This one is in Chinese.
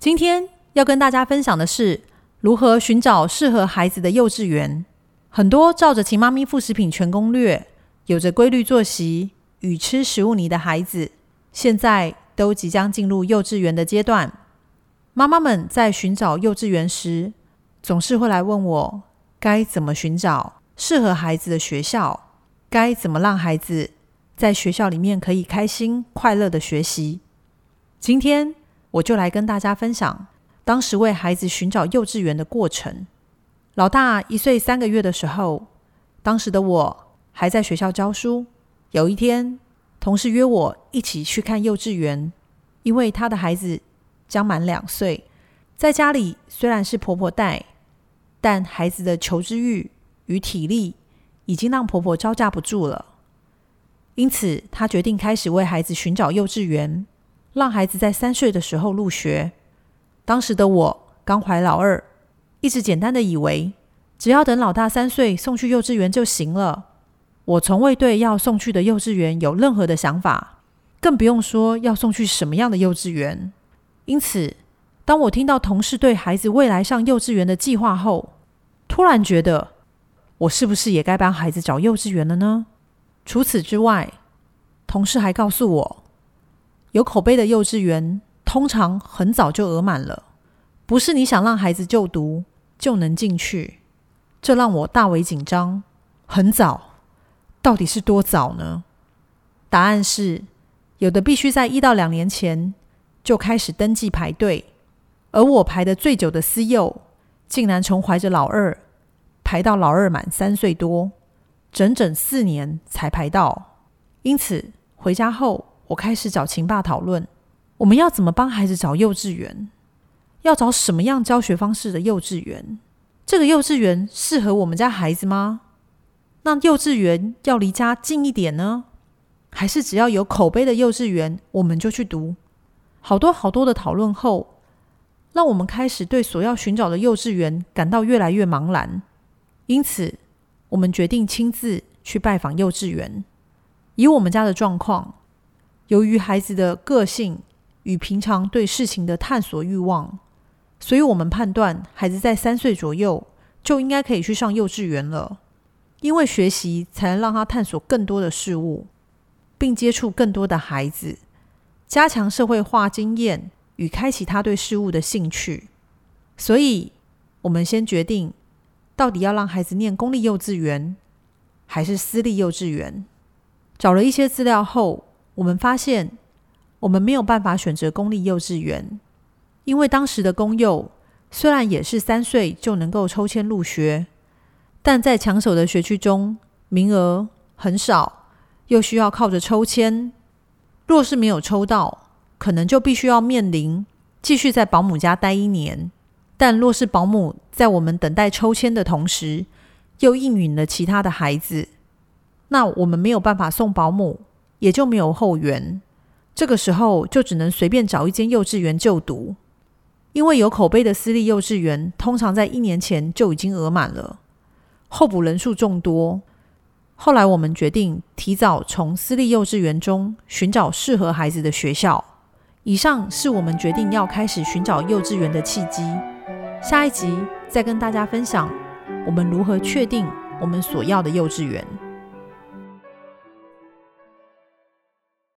今天要跟大家分享的是如何寻找适合孩子的幼稚园。很多照着《秦妈咪副食品全攻略》有着规律作息与吃食物泥的孩子，现在都即将进入幼稚园的阶段。妈妈们在寻找幼稚园时，总是会来问我该怎么寻找适合孩子的学校，该怎么让孩子在学校里面可以开心快乐的学习。今天。我就来跟大家分享当时为孩子寻找幼稚园的过程。老大一岁三个月的时候，当时的我还在学校教书。有一天，同事约我一起去看幼稚园，因为他的孩子将满两岁，在家里虽然是婆婆带，但孩子的求知欲与体力已经让婆婆招架不住了。因此，她决定开始为孩子寻找幼稚园。让孩子在三岁的时候入学。当时的我刚怀老二，一直简单的以为只要等老大三岁送去幼稚园就行了。我从未对要送去的幼稚园有任何的想法，更不用说要送去什么样的幼稚园。因此，当我听到同事对孩子未来上幼稚园的计划后，突然觉得我是不是也该帮孩子找幼稚园了呢？除此之外，同事还告诉我。有口碑的幼稚园通常很早就额满了，不是你想让孩子就读就能进去，这让我大为紧张。很早，到底是多早呢？答案是，有的必须在一到两年前就开始登记排队，而我排的最久的私幼，竟然从怀着老二排到老二满三岁多，整整四年才排到。因此回家后。我开始找秦爸讨论，我们要怎么帮孩子找幼稚园？要找什么样教学方式的幼稚园？这个幼稚园适合我们家孩子吗？那幼稚园要离家近一点呢，还是只要有口碑的幼稚园我们就去读？好多好多的讨论后，让我们开始对所要寻找的幼稚园感到越来越茫然。因此，我们决定亲自去拜访幼稚园。以我们家的状况。由于孩子的个性与平常对事情的探索欲望，所以我们判断孩子在三岁左右就应该可以去上幼稚园了。因为学习才能让他探索更多的事物，并接触更多的孩子，加强社会化经验与开启他对事物的兴趣。所以，我们先决定到底要让孩子念公立幼稚园还是私立幼稚园。找了一些资料后。我们发现，我们没有办法选择公立幼稚园，因为当时的公幼虽然也是三岁就能够抽签入学，但在抢手的学区中名额很少，又需要靠着抽签。若是没有抽到，可能就必须要面临继续在保姆家待一年。但若是保姆在我们等待抽签的同时，又应允了其他的孩子，那我们没有办法送保姆。也就没有后援，这个时候就只能随便找一间幼稚园就读，因为有口碑的私立幼稚园通常在一年前就已经额满了，候补人数众多。后来我们决定提早从私立幼稚园中寻找适合孩子的学校。以上是我们决定要开始寻找幼稚园的契机。下一集再跟大家分享我们如何确定我们所要的幼稚园。